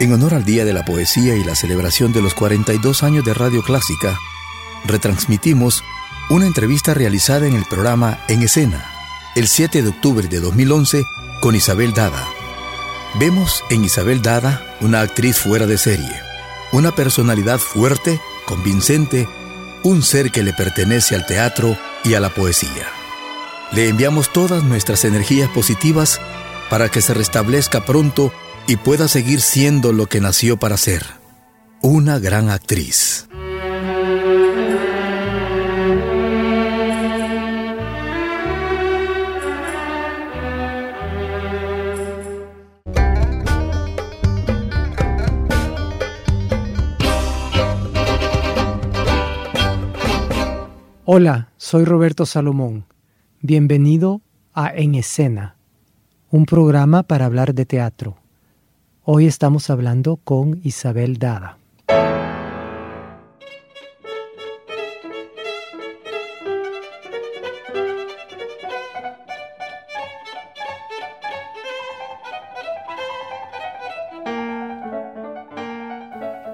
En honor al Día de la Poesía y la celebración de los 42 años de Radio Clásica, retransmitimos una entrevista realizada en el programa En Escena, el 7 de octubre de 2011, con Isabel Dada. Vemos en Isabel Dada una actriz fuera de serie, una personalidad fuerte, convincente, un ser que le pertenece al teatro y a la poesía. Le enviamos todas nuestras energías positivas para que se restablezca pronto y pueda seguir siendo lo que nació para ser, una gran actriz. Hola, soy Roberto Salomón. Bienvenido a En Escena, un programa para hablar de teatro. Hoy estamos hablando con Isabel Dada.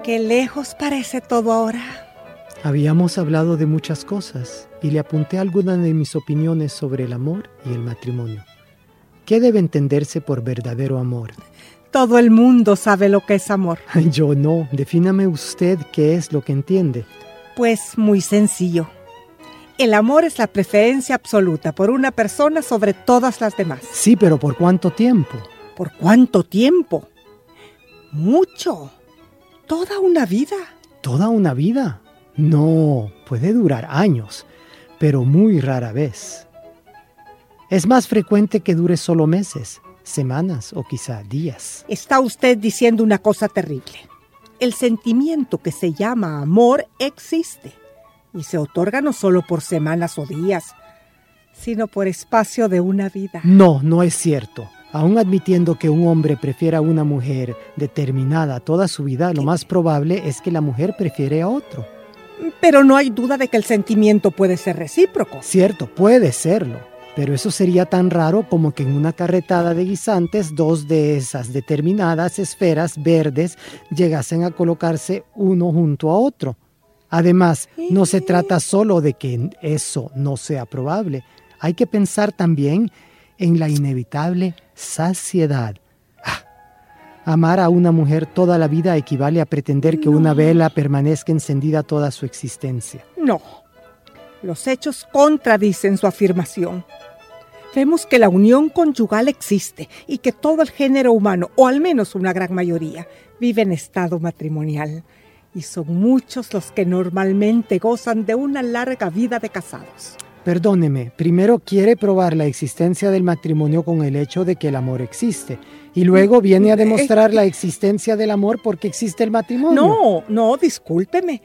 Qué lejos parece todo ahora. Habíamos hablado de muchas cosas y le apunté algunas de mis opiniones sobre el amor y el matrimonio. ¿Qué debe entenderse por verdadero amor? Todo el mundo sabe lo que es amor. Yo no. Defíname usted qué es lo que entiende. Pues muy sencillo. El amor es la preferencia absoluta por una persona sobre todas las demás. Sí, pero ¿por cuánto tiempo? ¿Por cuánto tiempo? Mucho. Toda una vida. ¿Toda una vida? No, puede durar años, pero muy rara vez. Es más frecuente que dure solo meses, semanas o quizá días. Está usted diciendo una cosa terrible. El sentimiento que se llama amor existe y se otorga no solo por semanas o días, sino por espacio de una vida. No, no es cierto. Aún admitiendo que un hombre prefiera a una mujer determinada toda su vida, lo más probable es que la mujer prefiere a otro. Pero no hay duda de que el sentimiento puede ser recíproco. Cierto, puede serlo pero eso sería tan raro como que en una carretada de guisantes dos de esas determinadas esferas verdes llegasen a colocarse uno junto a otro. Además, no se trata solo de que eso no sea probable, hay que pensar también en la inevitable saciedad. Ah, amar a una mujer toda la vida equivale a pretender que una vela permanezca encendida toda su existencia. No, los hechos contradicen su afirmación vemos que la unión conyugal existe y que todo el género humano, o al menos una gran mayoría, vive en estado matrimonial. Y son muchos los que normalmente gozan de una larga vida de casados. Perdóneme, primero quiere probar la existencia del matrimonio con el hecho de que el amor existe y luego viene a demostrar la existencia del amor porque existe el matrimonio. No, no, discúlpeme.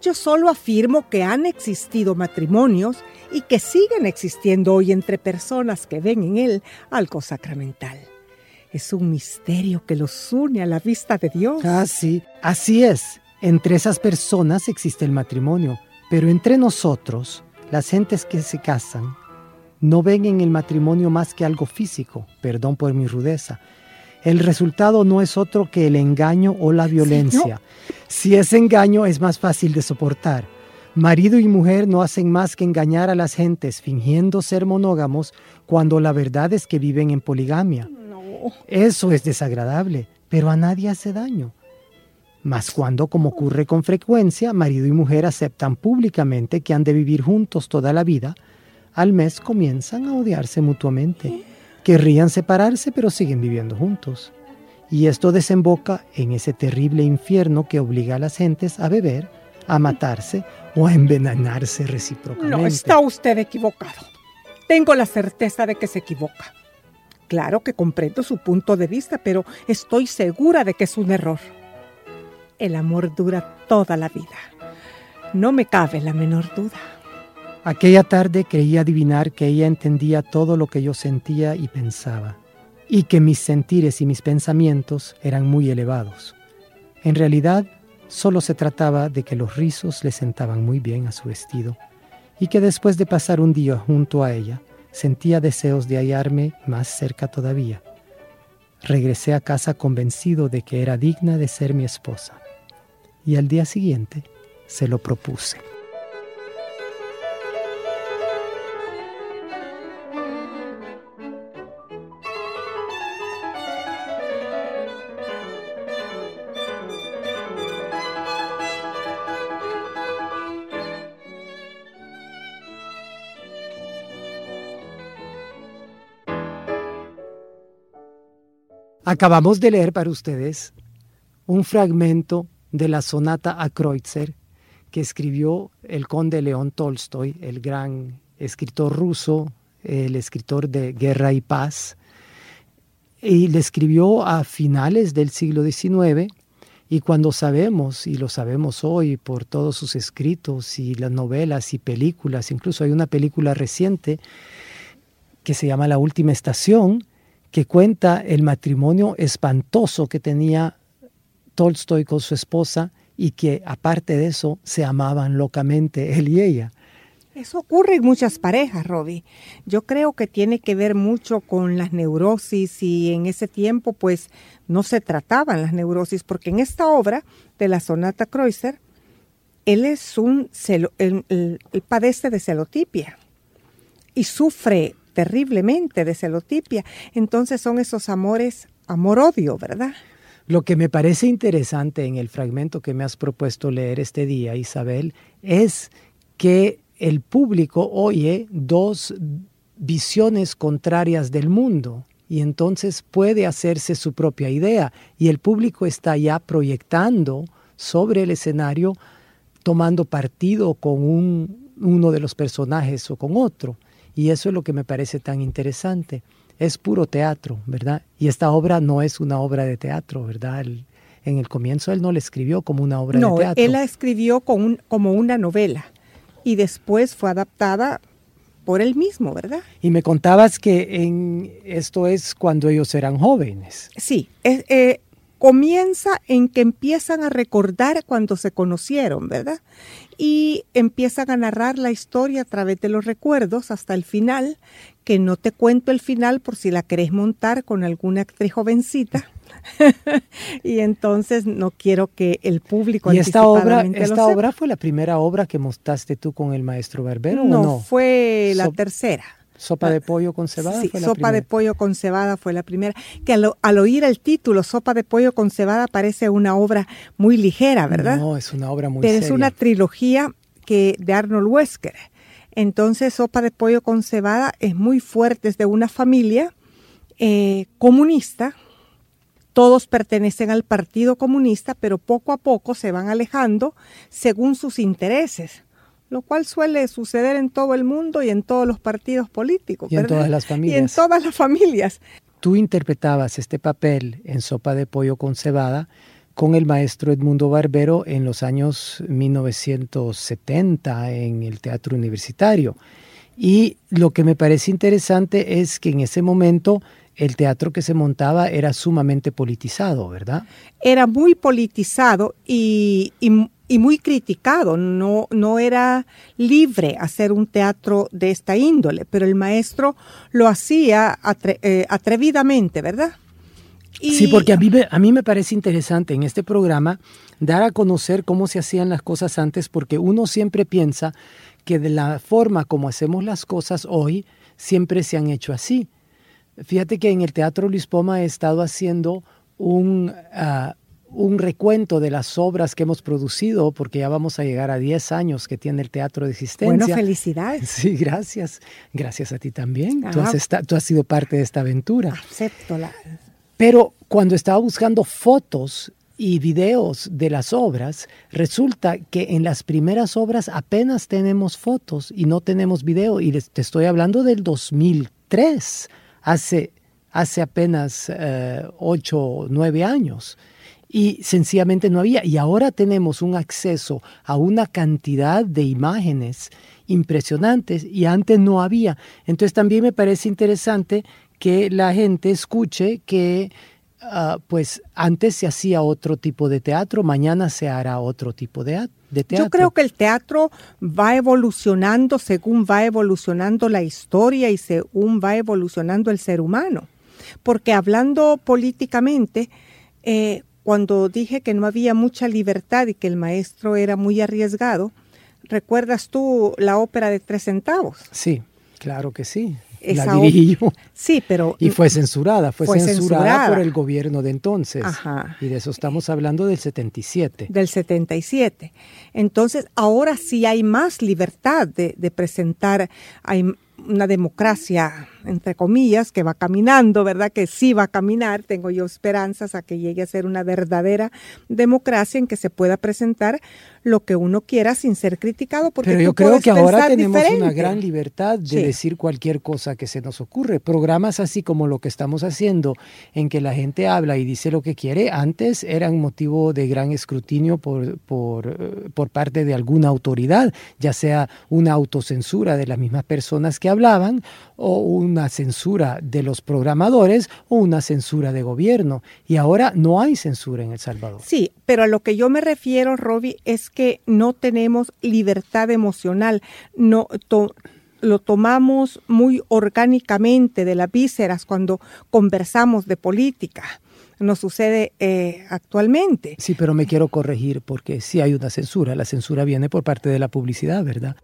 Yo solo afirmo que han existido matrimonios y que siguen existiendo hoy entre personas que ven en él algo sacramental. Es un misterio que los une a la vista de Dios. Ah, sí, así es. Entre esas personas existe el matrimonio, pero entre nosotros, las gentes que se casan, no ven en el matrimonio más que algo físico, perdón por mi rudeza, el resultado no es otro que el engaño o la violencia. Si es engaño es más fácil de soportar. Marido y mujer no hacen más que engañar a las gentes fingiendo ser monógamos cuando la verdad es que viven en poligamia. Eso es desagradable, pero a nadie hace daño. Mas cuando, como ocurre con frecuencia, marido y mujer aceptan públicamente que han de vivir juntos toda la vida, al mes comienzan a odiarse mutuamente. Querrían separarse, pero siguen viviendo juntos. Y esto desemboca en ese terrible infierno que obliga a las gentes a beber, a matarse o a envenenarse recíprocamente. No, está usted equivocado. Tengo la certeza de que se equivoca. Claro que comprendo su punto de vista, pero estoy segura de que es un error. El amor dura toda la vida. No me cabe la menor duda. Aquella tarde creí adivinar que ella entendía todo lo que yo sentía y pensaba, y que mis sentires y mis pensamientos eran muy elevados. En realidad, solo se trataba de que los rizos le sentaban muy bien a su vestido, y que después de pasar un día junto a ella, sentía deseos de hallarme más cerca todavía. Regresé a casa convencido de que era digna de ser mi esposa, y al día siguiente se lo propuse. Acabamos de leer para ustedes un fragmento de la sonata a Kreutzer que escribió el conde León Tolstoy, el gran escritor ruso, el escritor de Guerra y Paz, y le escribió a finales del siglo XIX, y cuando sabemos, y lo sabemos hoy por todos sus escritos y las novelas y películas, incluso hay una película reciente que se llama La Última Estación, que cuenta el matrimonio espantoso que tenía Tolstoy con su esposa y que aparte de eso se amaban locamente él y ella. Eso ocurre en muchas parejas, Robbie. Yo creo que tiene que ver mucho con las neurosis y en ese tiempo pues no se trataban las neurosis porque en esta obra de la sonata Kreutzer él es un él padece de celotipia y sufre terriblemente de celotipia. Entonces son esos amores, amor-odio, ¿verdad? Lo que me parece interesante en el fragmento que me has propuesto leer este día, Isabel, es que el público oye dos visiones contrarias del mundo y entonces puede hacerse su propia idea y el público está ya proyectando sobre el escenario tomando partido con un, uno de los personajes o con otro. Y eso es lo que me parece tan interesante. Es puro teatro, ¿verdad? Y esta obra no es una obra de teatro, ¿verdad? en el comienzo él no la escribió como una obra de teatro. No, él la escribió como una novela y después fue adaptada por él mismo, ¿verdad? Y me contabas que en, esto es cuando ellos eran jóvenes. Sí, eh, comienza en que empiezan a recordar cuando se conocieron, ¿verdad? Y empiezan a narrar la historia a través de los recuerdos hasta el final, que no te cuento el final por si la querés montar con alguna actriz jovencita. y entonces no quiero que el público y esta obra esta obra fue la primera obra que mostraste tú con el maestro Barbero no, ¿o no? fue la tercera Sopa de pollo con cebada. Sí, sopa de pollo con cebada fue la primera. Que al, oír el título, sopa de pollo con cebada, parece una obra muy ligera, ¿verdad? No, es una obra muy Pero es una trilogía que de Arnold Wesker. Entonces, sopa de pollo con cebada es muy fuerte, es de una familia eh, comunista. Todos pertenecen al Partido Comunista, pero poco a poco se van alejando según sus intereses lo cual suele suceder en todo el mundo y en todos los partidos políticos. Y en todas las familias. Y en todas las familias. Tú interpretabas este papel en Sopa de Pollo con Cebada con el maestro Edmundo Barbero en los años 1970 en el Teatro Universitario. Y lo que me parece interesante es que en ese momento el teatro que se montaba era sumamente politizado, ¿verdad? Era muy politizado y, y muy criticado, no, no era libre hacer un teatro de esta índole, pero el maestro lo hacía eh, atrevidamente, ¿verdad? Sí, porque a mí, a mí me parece interesante en este programa dar a conocer cómo se hacían las cosas antes, porque uno siempre piensa que de la forma como hacemos las cosas hoy, siempre se han hecho así. Fíjate que en el Teatro Luis Poma he estado haciendo un, ah, un recuento de las obras que hemos producido, porque ya vamos a llegar a 10 años que tiene el Teatro de Existencia. Bueno, felicidades. Sí, gracias. Gracias a ti también. Tú has, tú has, sido parte de esta aventura. Acepto la... Pero cuando estaba buscando fotos y videos de las obras, resulta que en las primeras obras apenas tenemos fotos y no tenemos video. Y te estoy hablando del 2003, hace, hace apenas eh, ocho o nueve años. Y sencillamente no había. Y ahora tenemos un acceso a una cantidad de imágenes impresionantes y antes no había. Entonces también me parece interesante que la gente escuche que Ah, pues antes se hacía otro tipo de teatro, mañana se hará otro tipo de, de, teatro. Yo creo que el teatro va evolucionando según va evolucionando la historia y según va evolucionando el ser humano. Porque hablando políticamente, eh, cuando dije que no había mucha libertad y que el maestro era muy arriesgado, ¿recuerdas tú la ópera de tres centavos? Sí, claro que sí la dirigí yo. Sí, pero... Y fue censurada, fue, censurada, por el gobierno de entonces. Y de eso estamos hablando del 77. Del 77. Entonces, ahora sí hay más libertad de, de presentar, hay una democracia, entre comillas, que va caminando, ¿verdad? Que sí va a caminar. Tengo yo esperanzas a que llegue a ser una verdadera democracia en que se pueda presentar lo que uno quiera sin ser criticado. Porque Pero yo creo que ahora tenemos una gran libertad de decir cualquier cosa que se nos ocurre. Programas así como lo que estamos haciendo, en que la gente habla y dice lo que quiere, antes eran motivo de gran escrutinio por, por, eh, por parte de alguna autoridad, ya sea una autocensura de las mismas personas que hablaban o una censura de los programadores o una censura de gobierno. Y ahora no hay censura en El Salvador. Sí, pero a lo que yo me refiero, Robbie, es que no tenemos libertad emocional. No, lo tomamos muy orgánicamente de las vísceras cuando conversamos de política nos sucede eh, actualmente. Sí, pero me quiero corregir porque sí hay una censura. La censura viene por parte de la publicidad, ¿verdad?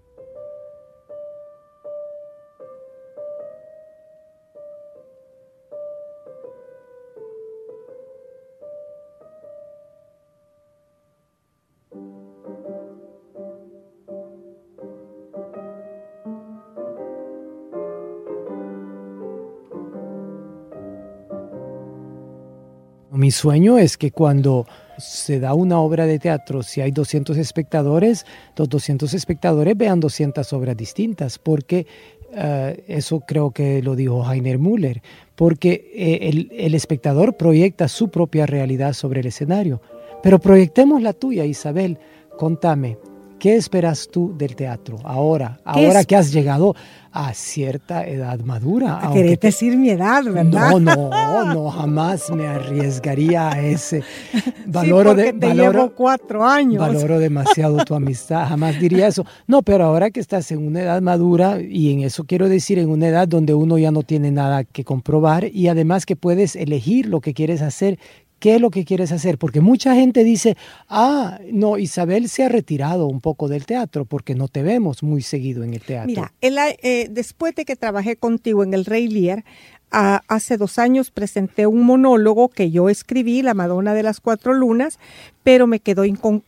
Mi sueño es que cuando se da una obra de teatro, si hay 200 espectadores, los 200 espectadores vean 200 obras distintas, porque eh, eso creo que lo dijo Heiner Müller, porque eh, el, el espectador proyecta su propia realidad sobre el escenario. Pero proyectemos la tuya, Isabel. Contame, ¿Qué esperas tú del teatro ahora, ahora que has llegado a cierta edad madura? Querés decir mi edad, ¿verdad? No, no, no, jamás me arriesgaría a ese. Valoro sí, de, te llevo cuatro años. Valoro demasiado tu amistad, jamás diría eso. No, pero ahora que estás en una edad madura, y en eso quiero decir, en una edad donde uno ya no tiene nada que comprobar y además que puedes elegir lo que quieres hacer, ¿Qué es lo que quieres hacer? Porque mucha gente dice, ah, no, Isabel se ha retirado un poco del teatro porque no te vemos muy seguido en el teatro. Mira, eh, después de que trabajé contigo en el Rey Lear, hace dos años presenté un monólogo que yo escribí, La Madonna de las Cuatro Lunas, pero me quedó,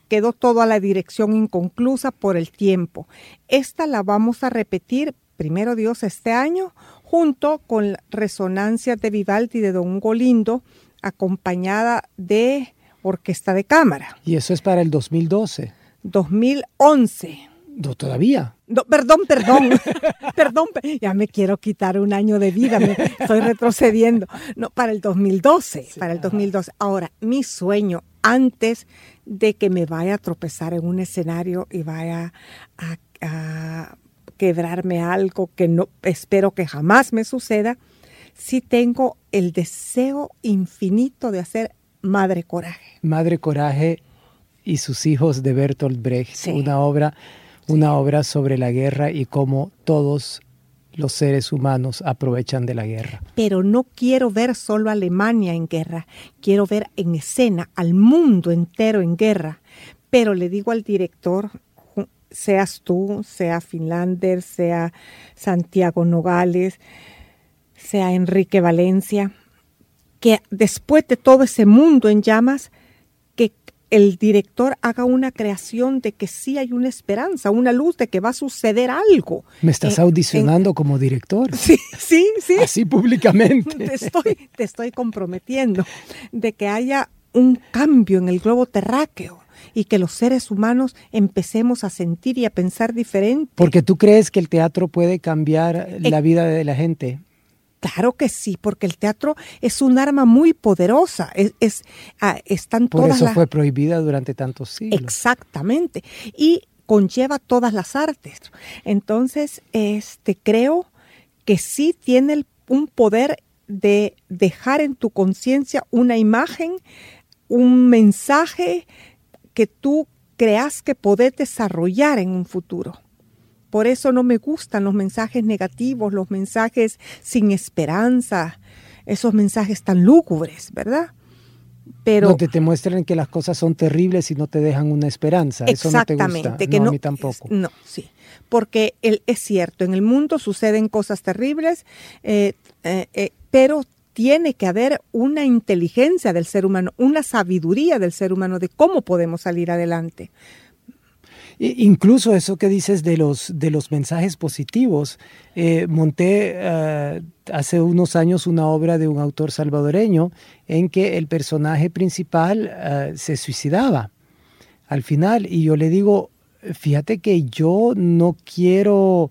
quedó toda la dirección inconclusa por el tiempo. Esta la vamos a repetir, primero Dios, este año, junto con Resonancias de Vivaldi de Don Golindo, acompañada de orquesta de cámara. ¿Y eso es para el 2012? 2011. No, todavía. perdón, perdón, perdón, ya me quiero quitar un año de vida, me estoy retrocediendo. No, para el 2012, para el 2012. Ahora, mi sueño antes de que me vaya a tropezar en un escenario y vaya a, a quebrarme algo que no espero que jamás me suceda, sí tengo el deseo infinito de hacer Madre Coraje. Madre Coraje y sus hijos de Bertolt Brecht, una obra una obra sobre la guerra y cómo todos los seres humanos aprovechan de la guerra. Pero no quiero ver solo a Alemania en guerra, quiero ver en escena al mundo entero en guerra. Pero le digo al director, seas tú, sea Finlander, sea Santiago Nogales, sea Enrique Valencia, que después de todo ese mundo en llamas, el director haga una creación de que sí hay una esperanza, una luz de que va a suceder algo. Me estás audicionando como director. Sí, sí, sí. Así públicamente. Te estoy, te estoy comprometiendo de que haya un cambio en el globo terráqueo y que los seres humanos empecemos a sentir y a pensar diferente. Porque tú crees que el teatro puede cambiar la vida de la gente. Claro que sí, porque el teatro es un arma muy poderosa. Es, es ah, están Por todas eso las- fue prohibida durante tantos siglos. Exactamente. Y conlleva todas las artes. Entonces, este creo que sí tiene el- un poder de dejar en tu conciencia una imagen, un mensaje que tú creas que podés desarrollar en un futuro. Por eso no me gustan los mensajes negativos, los mensajes sin esperanza, esos mensajes tan lúgubres, ¿verdad? Pero Donde te muestran que las cosas son terribles y no te dejan una esperanza. Eso no te Exactamente, gusta. que no, no, a mí tampoco. No, sí. Porque el, es cierto, en el mundo suceden cosas terribles, eh, eh, eh, pero tiene que haber una inteligencia del ser humano, una sabiduría del ser humano de cómo podemos salir adelante. Incluso eso que dices de los, de los mensajes positivos. Eh, monté eh, hace unos años una obra de un autor salvadoreño en que el personaje principal eh, se suicidaba al final y yo le digo, fíjate que yo no quiero,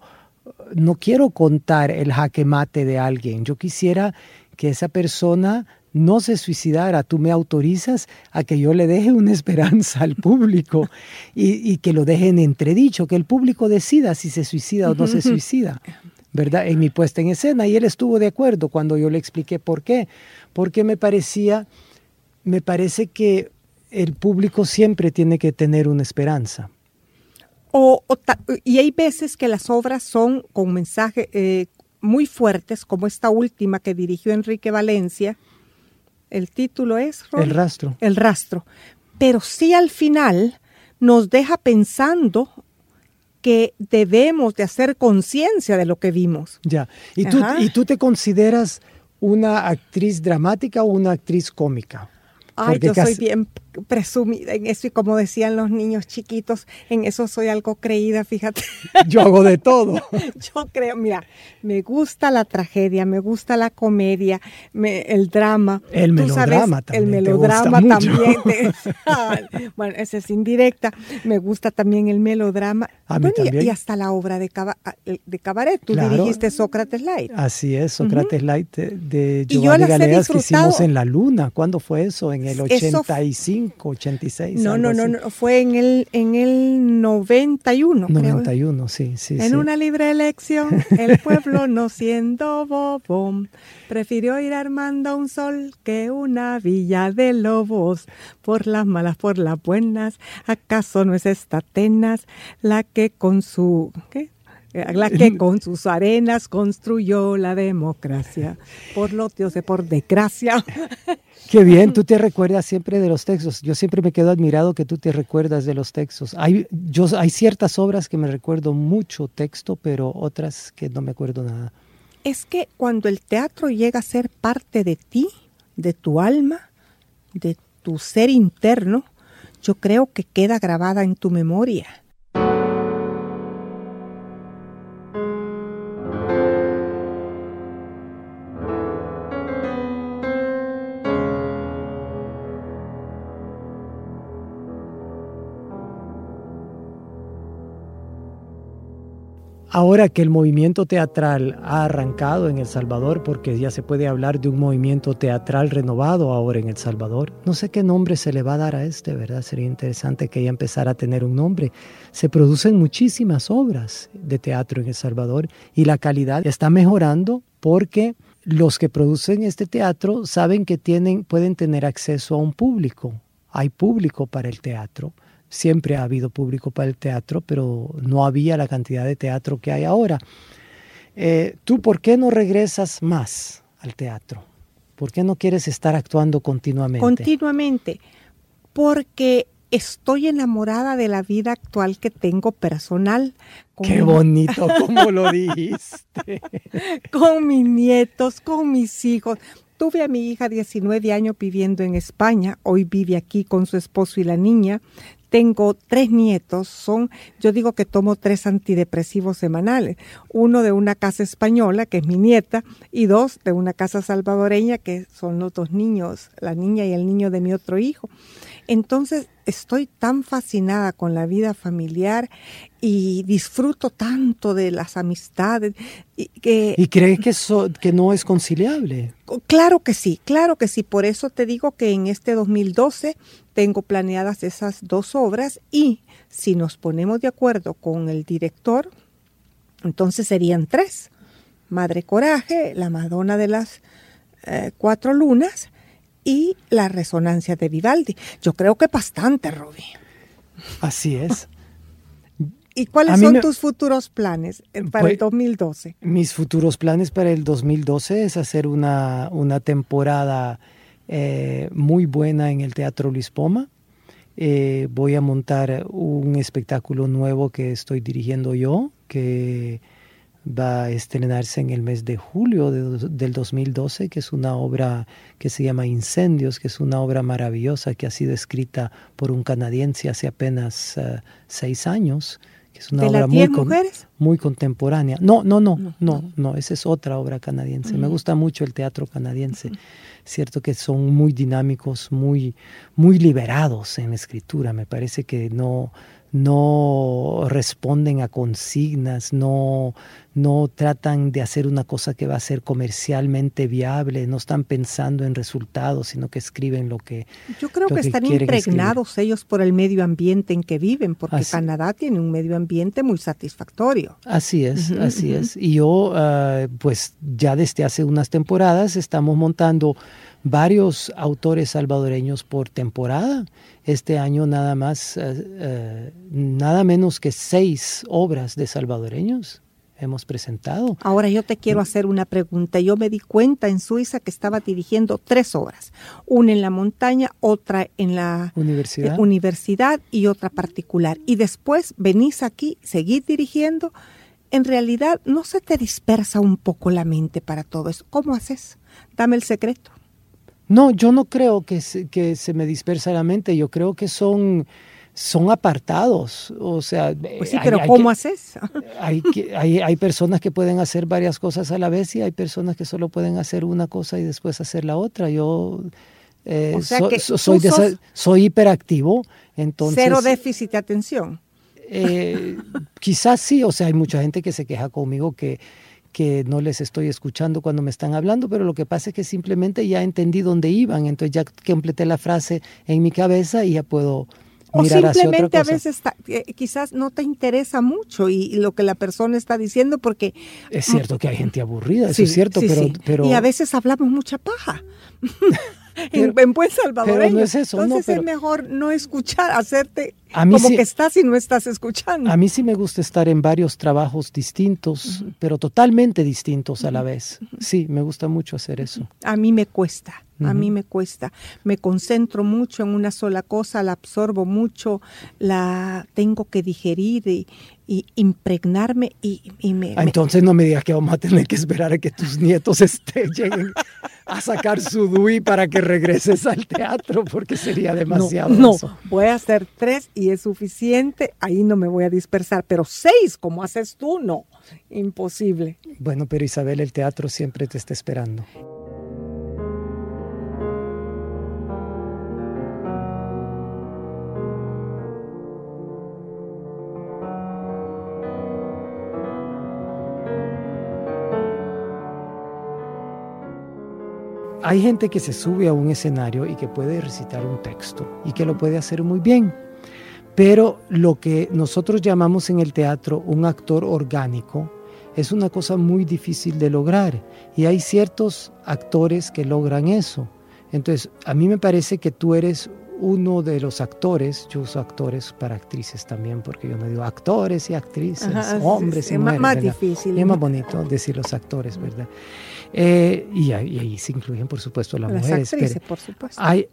no quiero contar el jaque mate de alguien. Yo quisiera que esa persona no se suicidara. Tú me autorizas a que yo le deje una esperanza al público y, y que lo deje en entredicho, que el público decida si se suicida o no se suicida. ¿Verdad? En mi puesta en escena. Y él estuvo de acuerdo cuando yo le expliqué por qué. Porque me parecía, me parece que el público siempre tiene que tener una esperanza. O, o ta- y hay veces que las obras son con mensajes eh, muy fuertes, como esta última que dirigió Enrique Valencia. El título es? El rastro. El rastro. Pero sí al final nos deja pensando que debemos de hacer conciencia de lo que vimos. Ya. ¿Y tú. ¿Y tú te consideras una actriz dramática o una actriz cómica? Ay, yo soy bien presumida en eso y como decían los niños chiquitos, en eso soy algo creída, fíjate. Yo hago de todo. Yo creo, mira, me gusta la tragedia, me gusta la comedia, me- el drama. El Tú sabes, melodrama también El te melodrama gusta también. te- bueno, esa es indirecta. Me gusta también el melodrama. A mí Bueno, y- también. Y, hasta la obra de, Caba- de Cabaret. Tú Claro. dirigiste Sócrates Light. Así es, Sócrates Light de, de Y yo Giovanni las Galeas que hicimos en la Luna. ¿Cuándo fue eso? ¿En el Eso- 85, 86? No, no, no, no, fue en el, en el 91, creo. 91, sí, sí. En sí. una libre elección, el pueblo no siendo bobo, prefirió ir armando un sol que una villa de lobos. Por las malas, por las buenas, ¿acaso no es esta Atenas la que con su... ¿qué? La que con sus arenas construyó la democracia. Por los dioses, por desgracia. Qué bien, tú te recuerdas siempre de los textos. Yo siempre me quedo admirado que tú te recuerdas de los textos. Hay, yo, hay ciertas obras que me recuerdo mucho texto, pero otras que no me acuerdo nada. Es que cuando el teatro llega a ser parte de ti, de tu alma, de tu ser interno, yo creo que queda grabada en tu memoria. Ahora que el movimiento teatral ha arrancado en El Salvador, porque ya se puede hablar de un movimiento teatral renovado ahora en El Salvador, no sé qué nombre se le va a dar a este, ¿verdad? Sería interesante que ya empezara a tener un nombre. Se producen muchísimas obras de teatro en El Salvador y la calidad está mejorando porque los que producen este teatro saben que tienen, pueden tener acceso a un público. Hay público para el teatro siempre ha habido público para el teatro, pero no había la cantidad de teatro que hay ahora. Eh, ¿Tú por qué no regresas más al teatro? ¿Por qué no quieres estar actuando continuamente? Continuamente, porque estoy enamorada de la vida actual que tengo personal. Con, Qué bonito, como lo dijiste. con mis nietos, con mis hijos. Tuve a mi hija 19 años viviendo en España, hoy vive aquí con su esposo y la niña. Tengo tres nietos, son, yo digo que tomo tres antidepresivos semanales, uno de una casa española, que es mi nieta, y dos de una casa salvadoreña, que son los dos niños, la niña y el niño de mi otro hijo. Entonces, estoy tan fascinada con la vida familiar y disfruto tanto de las amistades. ¿Y, que, ¿Y crees que, que no es conciliable? Claro que sí, claro que sí. Por eso te digo que en este 2012 tengo planeadas esas dos obras y si nos ponemos de acuerdo con el director, entonces serían tres. Madre Coraje, la Madonna de las eh, Cuatro Lunas y la resonancia de Vivaldi. Yo creo que bastante, Ruby. Así es. ¿Y cuáles son tus futuros planes eh, para el 2012? Pues, mis futuros planes para el 2012 es hacer una, una temporada eh, muy buena en el Teatro Luis Poma. Eh, voy a montar un espectáculo nuevo que estoy dirigiendo yo, que va a estrenarse en el mes de julio del 2012, que es una obra que se llama Incendios, que es una obra maravillosa que ha sido escrita por un canadiense hace apenas eh, seis años. Que es una ¿De obra las muy, contemporánea. No, no, no, no, no, no, esa es otra obra canadiense. Me gusta mucho el teatro canadiense. Cierto que son muy dinámicos, muy, muy liberados en la escritura. Me parece que no, no responden a consignas, no, no tratan de hacer una cosa que va a ser comercialmente viable, no están pensando en resultados, sino que escriben lo que Yo creo que, están impregnados ellos por el medio ambiente en que viven, porque Canadá tiene un medio ambiente muy satisfactorio. Así es, así es. Y yo, ah, pues ya desde hace unas temporadas estamos montando varios autores salvadoreños por temporada. Este año nada más, eh, eh, nada menos que seis obras de salvadoreños hemos presentado. Ahora yo te quiero hacer una pregunta. Yo me di cuenta en Suiza que estaba dirigiendo tres obras, una en la montaña, otra en la universidad, eh, universidad y otra particular. Y después venís aquí, seguís dirigiendo. En realidad, ¿no se te dispersa un poco la mente para todo eso? ¿Cómo haces? Dame el secreto. No, yo no creo que se, que se me dispersa la mente, yo creo que son, son apartados. O sea, pues sí, pero ¿cómo haces? hay, hay, hay, personas que pueden hacer varias cosas a la vez y hay personas que solo pueden hacer una cosa y después hacer la otra. Yo eh, soy, soy hiperactivo, entonces... Cero déficit de atención. Eh, quizás sí, o sea, hay mucha gente que se queja conmigo que que no les estoy escuchando cuando me están hablando, pero lo que pasa es que simplemente ya entendí dónde iban, entonces ya completé la frase en mi cabeza y ya puedo mirar otra cosa. a veces eh, quizás no te interesa mucho y, lo que la persona está diciendo porque... Es cierto que hay gente aburrida, eso es cierto, pero, pero... Y a veces hablamos mucha paja. en, buen salvadoreño. no es eso, Entonces es mejor no escuchar, hacerte como que estás y no estás escuchando. A mí sí me gusta estar en varios trabajos distintos, pero totalmente distintos a la vez. Sí, me gusta mucho hacer eso. A mí me cuesta. A mí me cuesta, me concentro mucho en una sola cosa, la absorbo mucho, la tengo que digerir y, impregnarme y, me... Ah, entonces no me digas que vamos a tener que esperar a que tus nietos estén, lleguen a sacar su DUI para que regreses al teatro, porque sería demasiado. No, no, voy a hacer tres y es suficiente, ahí no me voy a dispersar, pero seis, como haces tú, no, imposible. Bueno, pero Isabel, el teatro siempre te está esperando. Hay gente que se sube a un escenario y que puede recitar un texto y que lo puede hacer muy bien. Pero lo que nosotros llamamos en el teatro un actor orgánico es una cosa muy difícil de lograr y hay ciertos actores que logran eso. Entonces, a mí me parece que tú eres uno de los actores, yo uso actores para actrices también, porque yo no digo actores y actrices, hombres y mujeres. Es más difícil. Es más bonito decir los actores, ¿verdad? Eh, y, ahí, se incluyen, por supuesto, las, mujeres. Actrices, por supuesto. Hay,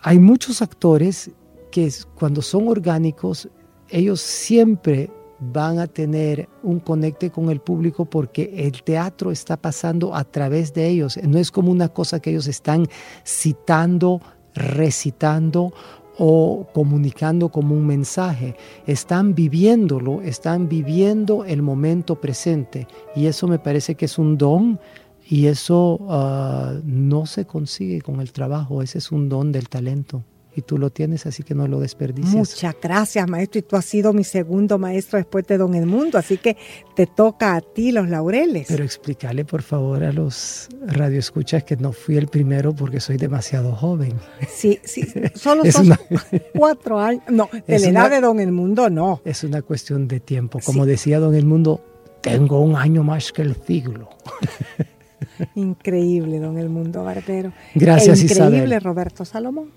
hay muchos actores que cuando son orgánicos, ellos siempre van a tener un conecte con el público porque el teatro está pasando a través de ellos. No es como una cosa que ellos están citando, recitando o comunicando como un mensaje. Están viviéndolo, están viviendo el momento presente. Y eso me parece que es un don y eso ah, no se consigue con el trabajo, ese es un don del talento y tú lo tienes, así que no lo desperdicies. Muchas gracias, maestro. Y tú has sido mi segundo maestro después de Don Edmundo, así que te toca a ti los laureles. Pero explícale, por favor, a los radioescuchas que no fui el primero porque soy demasiado joven. Sí, sí, solo son cuatro años. No, de la edad de Don Edmundo, no. Es una cuestión de tiempo. Como decía Don Edmundo, tengo un año más que el siglo. Increíble, don Edmundo Barbero. Gracias, e increíble, Roberto Salomón.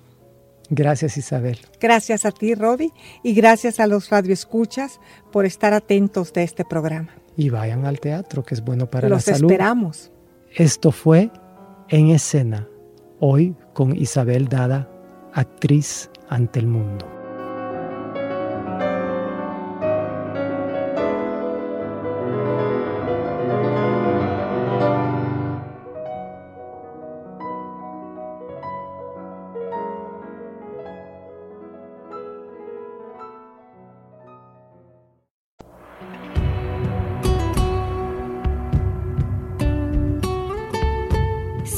Gracias, Isabel. Gracias a ti, Rodi, y gracias a los radioescuchas por estar atentos de este programa. Y vayan al teatro, que es bueno para la salud. Los esperamos. Esto fue En Escena, hoy con Isabel Dada, actriz ante el mundo.